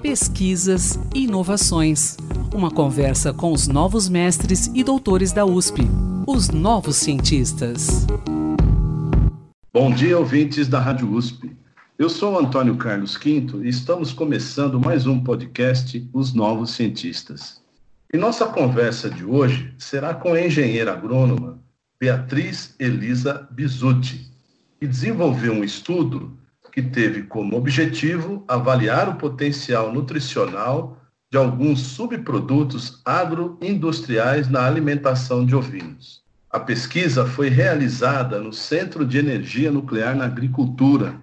Pesquisas e inovações. Uma conversa com os novos mestres e doutores da USP, os novos cientistas. Bom dia, ouvintes da Rádio USP. Eu sou Antônio Carlos Quinto e estamos começando mais um podcast Os Novos Cientistas. E nossa conversa de hoje será com a engenheira agrônoma Beatriz Elisa Bizuti, que desenvolveu um estudo que teve como objetivo avaliar o potencial nutricional de alguns subprodutos agroindustriais na alimentação de ovinos. A pesquisa foi realizada no Centro de Energia Nuclear na Agricultura,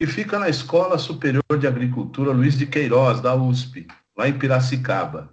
que fica na Escola Superior de Agricultura Luiz de Queiroz, da USP, lá em Piracicaba.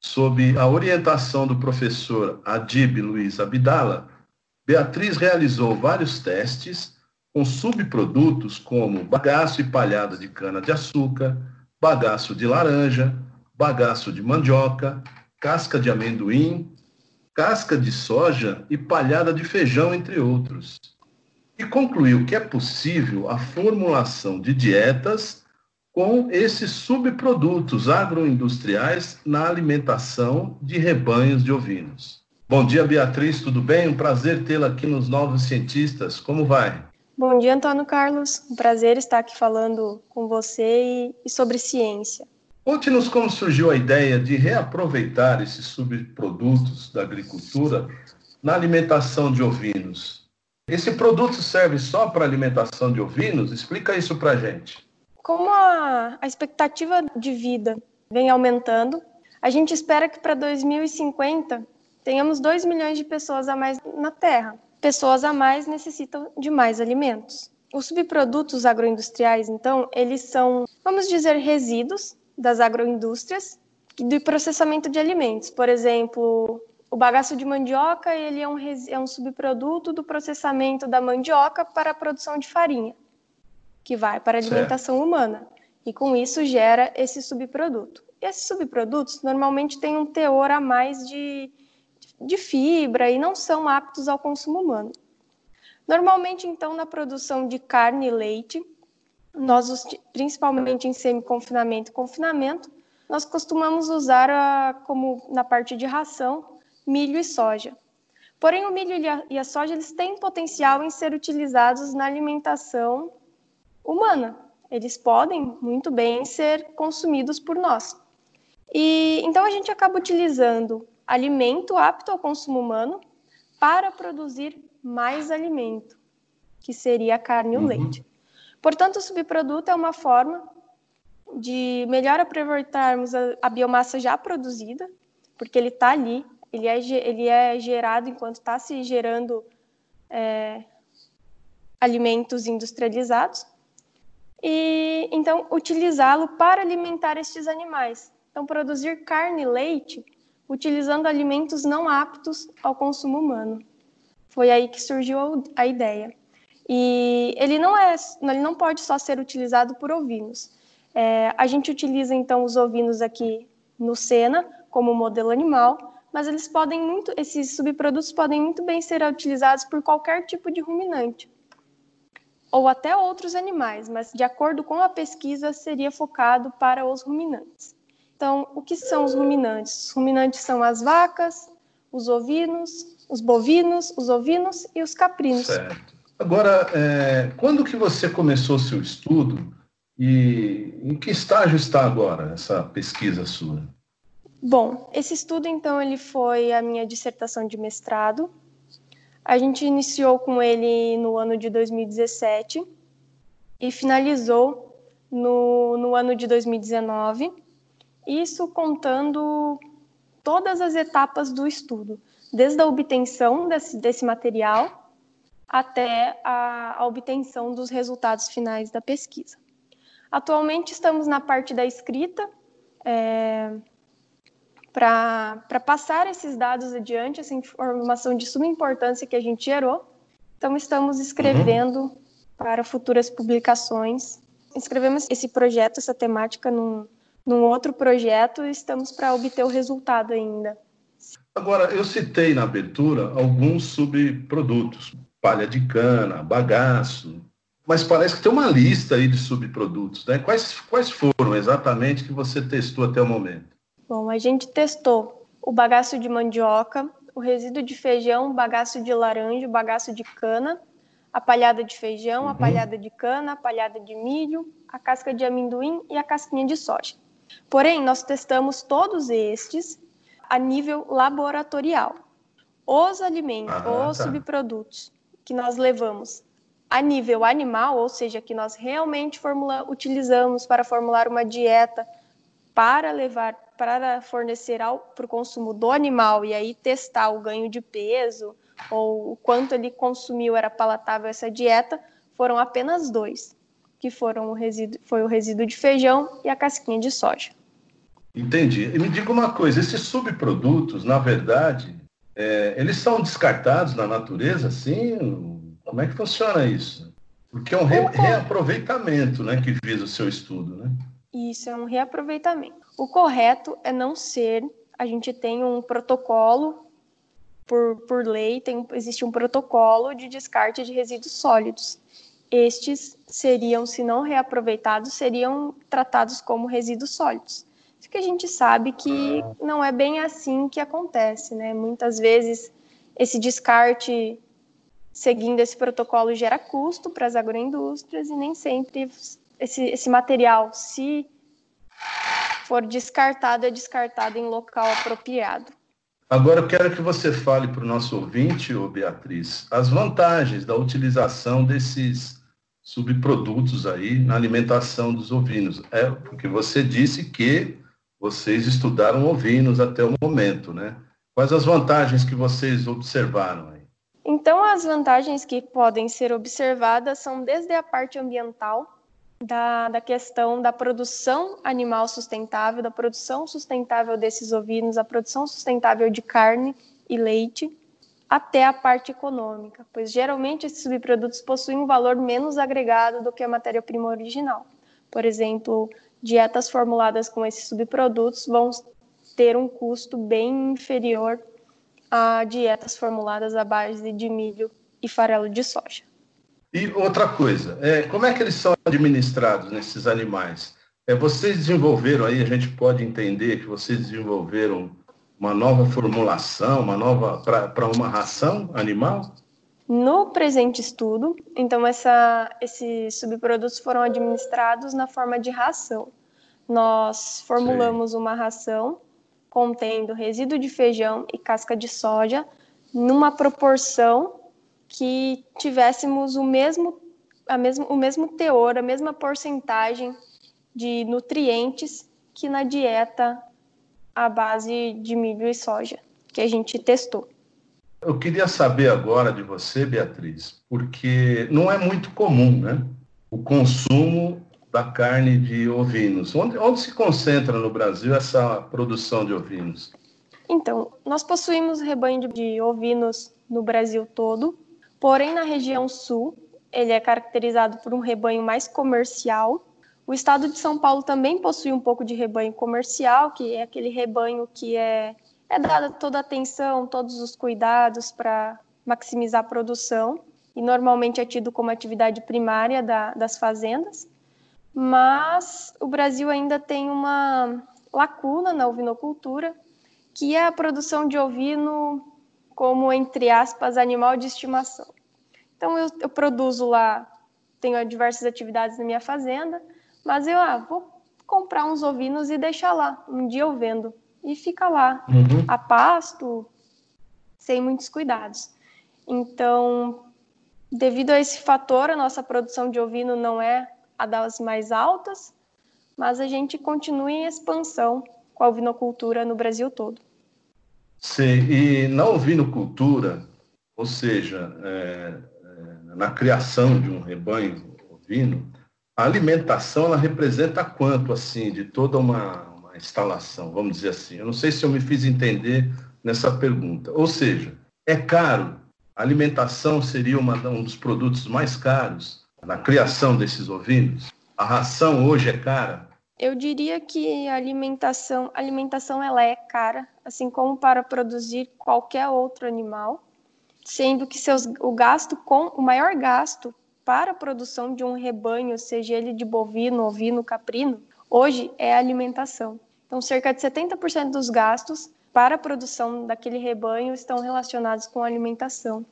Sob a orientação do professor Adib Luiz Abdala, Beatriz realizou vários testes com subprodutos como bagaço e palhada de cana-de-açúcar, bagaço de laranja, bagaço de mandioca, casca de amendoim, casca de soja e palhada de feijão, entre outros. E concluiu que é possível a formulação de dietas com esses subprodutos agroindustriais na alimentação de rebanhos de ovinos. Bom dia, Beatriz, tudo bem? Um prazer tê-la aqui nos Novos Cientistas. Como vai? Bom dia, Antônio Carlos. Um prazer estar aqui falando com você e, sobre ciência. Conte-nos como surgiu a ideia de reaproveitar esses subprodutos da agricultura na alimentação de ovinos. Esse produto serve só para alimentação de ovinos? Explica isso para a gente. Como a, a expectativa de vida vem aumentando, a gente espera que para 2050 tenhamos 2 milhões de pessoas a mais na Terra pessoas a mais necessitam de mais alimentos. Os subprodutos agroindustriais, então, eles são, vamos dizer, resíduos das agroindústrias do processamento de alimentos. Por exemplo, o bagaço de mandioca ele é um, é um subproduto do processamento da mandioca para a produção de farinha, que vai para a alimentação certo. humana. E com isso gera esse subproduto. E esses subprodutos normalmente têm um teor a mais de de fibra e não são aptos ao consumo humano. Normalmente, então, na produção de carne e leite, nós, principalmente em semi-confinamento e confinamento, nós costumamos usar, a, como na parte de ração, milho e soja. Porém, o milho e a soja eles têm potencial em ser utilizados na alimentação humana. Eles podem muito bem ser consumidos por nós. E então a gente acaba utilizando alimento apto ao consumo humano para produzir mais alimento, que seria a carne e o uhum. leite. Portanto, o subproduto é uma forma de melhor aproveitarmos a, a biomassa já produzida, porque ele está ali, ele é, ele é gerado enquanto está se gerando é, alimentos industrializados, e então utilizá-lo para alimentar estes animais. Então, produzir carne e leite utilizando alimentos não aptos ao consumo humano. Foi aí que surgiu a ideia. E ele não é, ele não pode só ser utilizado por ovinos. É, a gente utiliza então os ovinos aqui no Sena como modelo animal, mas eles podem muito, esses subprodutos podem muito bem ser utilizados por qualquer tipo de ruminante ou até outros animais, mas de acordo com a pesquisa seria focado para os ruminantes. Então, o que são os ruminantes? Os ruminantes são as vacas, os ovinos, os bovinos, os ovinos e os caprinos. Certo. Agora, é, quando que você começou o seu estudo e em que estágio está agora essa pesquisa sua? Bom, esse estudo, então, ele foi a minha dissertação de mestrado. A gente iniciou com ele no ano de 2017 e finalizou no, no ano de 2019 isso contando todas as etapas do estudo, desde a obtenção desse, desse material até a, a obtenção dos resultados finais da pesquisa. Atualmente estamos na parte da escrita, é, para passar esses dados adiante, essa informação de suma importância que a gente gerou. Então, estamos escrevendo uhum. para futuras publicações. Escrevemos esse projeto, essa temática, num, num outro projeto e estamos para obter o resultado ainda. Agora, eu citei na abertura alguns subprodutos, palha de cana, bagaço. Mas parece que tem uma lista aí de subprodutos, né? Quais, quais foram exatamente que você testou até o momento? Bom, a gente testou o bagaço de mandioca, o resíduo de feijão, o bagaço de laranja, o bagaço de cana, a palhada de feijão, uhum. a palhada de cana, a palhada de milho, a casca de amendoim e a casquinha de soja. Porém, nós testamos todos estes a nível laboratorial. Os alimentos, ah, os tá. subprodutos que nós levamos a nível animal, ou seja, que nós realmente formula, utilizamos para formular uma dieta para levar para fornecer para o consumo do animal e aí testar o ganho de peso ou o quanto ele consumiu era palatável essa dieta, foram apenas dois, que foram o resíduo, foi o resíduo de feijão e a casquinha de soja. Entendi. E me diga uma coisa, esses subprodutos, na verdade, é, eles são descartados na natureza, sim? Como é que funciona isso? Porque é um re reaproveitamento né, que visa o seu estudo, né? Isso, é um reaproveitamento. O correto é não ser. A gente tem um protocolo, por, por lei, tem, existe um protocolo de descarte de resíduos sólidos. Estes seriam, se não reaproveitados, seriam tratados como resíduos sólidos. Isso que a gente sabe que não é bem assim que acontece, né? Muitas vezes esse descarte seguindo esse protocolo gera custo para as agroindústrias e nem sempre esse, esse material, se for descartado, é descartado em local apropriado. Agora eu quero que você fale para o nosso ouvinte, ô Beatriz, as vantagens da utilização desses subprodutos aí na alimentação dos ovinos. É porque você disse que vocês estudaram ovinos até o momento, né? Quais as vantagens que vocês observaram aí? Então, as vantagens que podem ser observadas são desde a parte ambiental, da, da questão da produção animal sustentável, da produção sustentável desses ovinos, a produção sustentável de carne e leite, até a parte econômica, pois geralmente esses subprodutos possuem um valor menos agregado do que a matéria-prima original. Por exemplo, dietas formuladas com esses subprodutos vão ter um custo bem inferior a dietas formuladas à base de milho e farelo de soja. E outra coisa, é, como é que eles são administrados nesses animais? É, vocês desenvolveram aí, a gente pode entender que vocês desenvolveram uma nova formulação, uma nova para uma ração animal? No presente estudo, então essa, esses subprodutos foram administrados na forma de ração. Nós formulamos Sim. uma ração contendo resíduo de feijão e casca de soja numa proporção que tivéssemos o mesmo, a mesmo, o mesmo teor, a mesma porcentagem de nutrientes que na dieta à base de milho e soja que a gente testou. Eu queria saber agora de você, Beatriz, porque não é muito comum, né? O consumo da carne de ovinos. Onde, onde se concentra no Brasil essa produção de ovinos? Então, nós possuímos rebanho de ovinos no Brasil todo, porém na região sul ele é caracterizado por um rebanho mais comercial. O estado de São Paulo também possui um pouco de rebanho comercial, que é aquele rebanho que é, é dada toda a atenção, todos os cuidados para maximizar a produção, e normalmente é tido como atividade primária da, das fazendas mas o Brasil ainda tem uma lacuna na ovinocultura, que é a produção de ovino como, entre aspas, animal de estimação. Então, eu, eu produzo lá, tenho diversas atividades na minha fazenda, mas eu ah, vou comprar uns ovinos e deixar lá. Um dia eu vendo. E fica lá, uhum. a pasto, sem muitos cuidados. Então, devido a esse fator, a nossa produção de ovino não é a das mais altas, mas a gente continua em expansão com a ovinocultura no Brasil todo. Sim, e na ovinocultura, ou seja, é, é, na criação de um rebanho ovino, a alimentação ela representa quanto assim de toda uma, uma instalação, vamos dizer assim. Eu não sei se eu me fiz entender nessa pergunta. Ou seja, é caro. A alimentação seria uma, um dos produtos mais caros na criação desses ovinos? A ração hoje é cara? Eu diria que a alimentação, alimentação ela é cara, assim como para produzir qualquer outro animal, sendo que seus, o gasto com o maior gasto para a produção de um rebanho, seja ele de bovino, ovino, caprino, hoje é a alimentação. Então, cerca de 70% dos gastos para a produção daquele rebanho estão relacionados com a alimentação.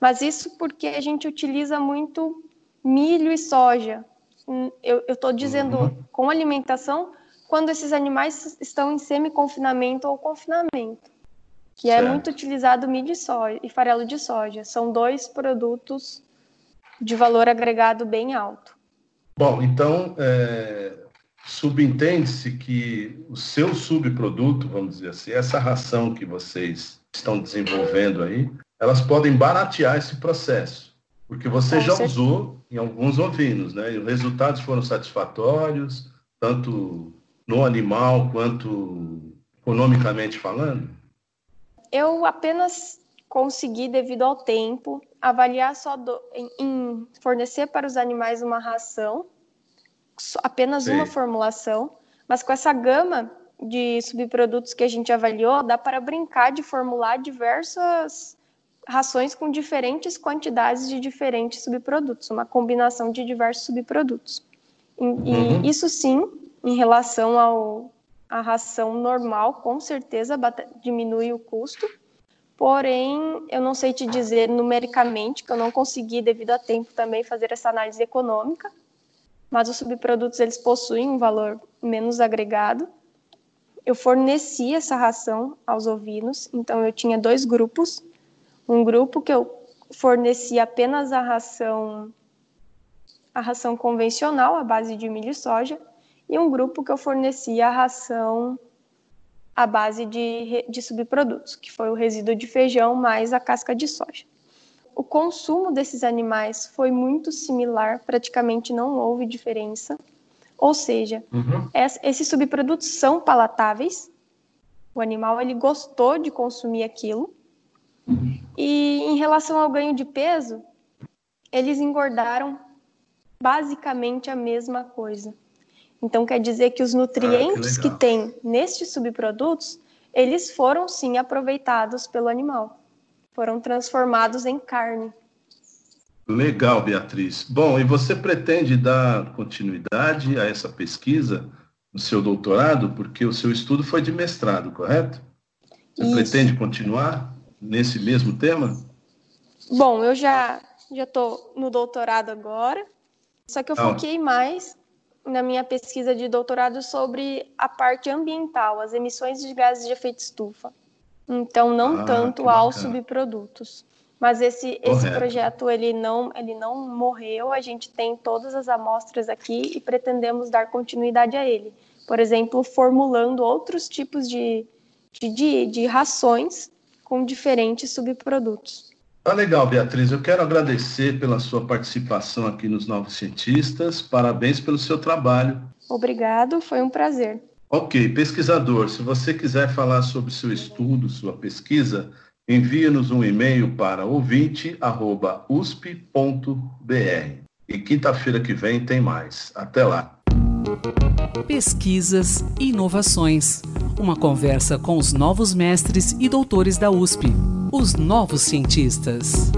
Mas isso porque a gente utiliza muito milho e soja. Hum, eu estou dizendo uhum. com alimentação quando esses animais estão em semi-confinamento ou confinamento, que é certo. é muito utilizado milho e, soja, e farelo de soja. São dois produtos de valor agregado bem alto. Bom, então é, subentende-se que o seu subproduto, vamos dizer assim, essa ração que vocês estão desenvolvendo aí, elas podem baratear esse processo, porque você Com já certeza. usou em alguns ovinos, né? E os resultados foram satisfatórios, tanto no animal quanto economicamente falando? Eu apenas consegui, devido ao tempo, avaliar só do, em, em fornecer para os animais uma ração apenas Sim. uma formulação, mas com essa gama de subprodutos que a gente avaliou, dá para brincar de formular diversas rações com diferentes quantidades de diferentes subprodutos, uma combinação de diversos subprodutos. E, uhum. isso sim, em relação ao a ração normal, com certeza diminui o custo. Porém, eu não sei te dizer numericamente, que eu não consegui, devido a tempo, também fazer essa análise econômica mas os subprodutos eles possuem um valor menos agregado. Eu forneci essa ração aos ovinos, então eu tinha dois grupos. Um grupo que eu fornecia apenas a ração a ração convencional à base de milho e soja e um grupo que eu fornecia a ração à base de, de subprodutos, que foi o resíduo de feijão mais a casca de soja o consumo desses animais foi muito similar, praticamente não houve diferença. Ou seja, uhum. esses subprodutos são palatáveis. O animal ele gostou de consumir aquilo. Uhum. E em relação ao ganho de peso, eles engordaram basicamente a mesma coisa. Então quer dizer que os nutrientes ah, que, que tem nestes subprodutos, eles foram sim aproveitados pelo animal foram transformados em carne. Legal, Beatriz. Bom, e você pretende dar continuidade a essa pesquisa no seu doutorado, porque o seu estudo foi de mestrado, correto? Você Isso. pretende continuar nesse mesmo tema? Bom, eu já já estou no doutorado agora, só que eu ah. foquei mais na minha pesquisa de doutorado sobre a parte ambiental, as emissões de gases de efeito estufa. Então, não ah, tanto aos subprodutos. Mas esse, esse projeto ele não, ele não morreu, a gente tem todas as amostras aqui e pretendemos dar continuidade a ele. Por exemplo, formulando outros tipos de, de, de, de rações com diferentes subprodutos. Tá legal, Beatriz. Eu quero agradecer pela sua participação aqui nos Novos Cientistas. Parabéns pelo seu trabalho. Obrigado, foi um prazer. Ok, pesquisador, se você quiser falar sobre seu estudo, sua pesquisa, envie-nos um e-mail para ouvinte.usp.br. E quinta-feira que vem tem mais. Até lá. Pesquisas e inovações. Uma conversa com os novos mestres e doutores da USP, os novos cientistas.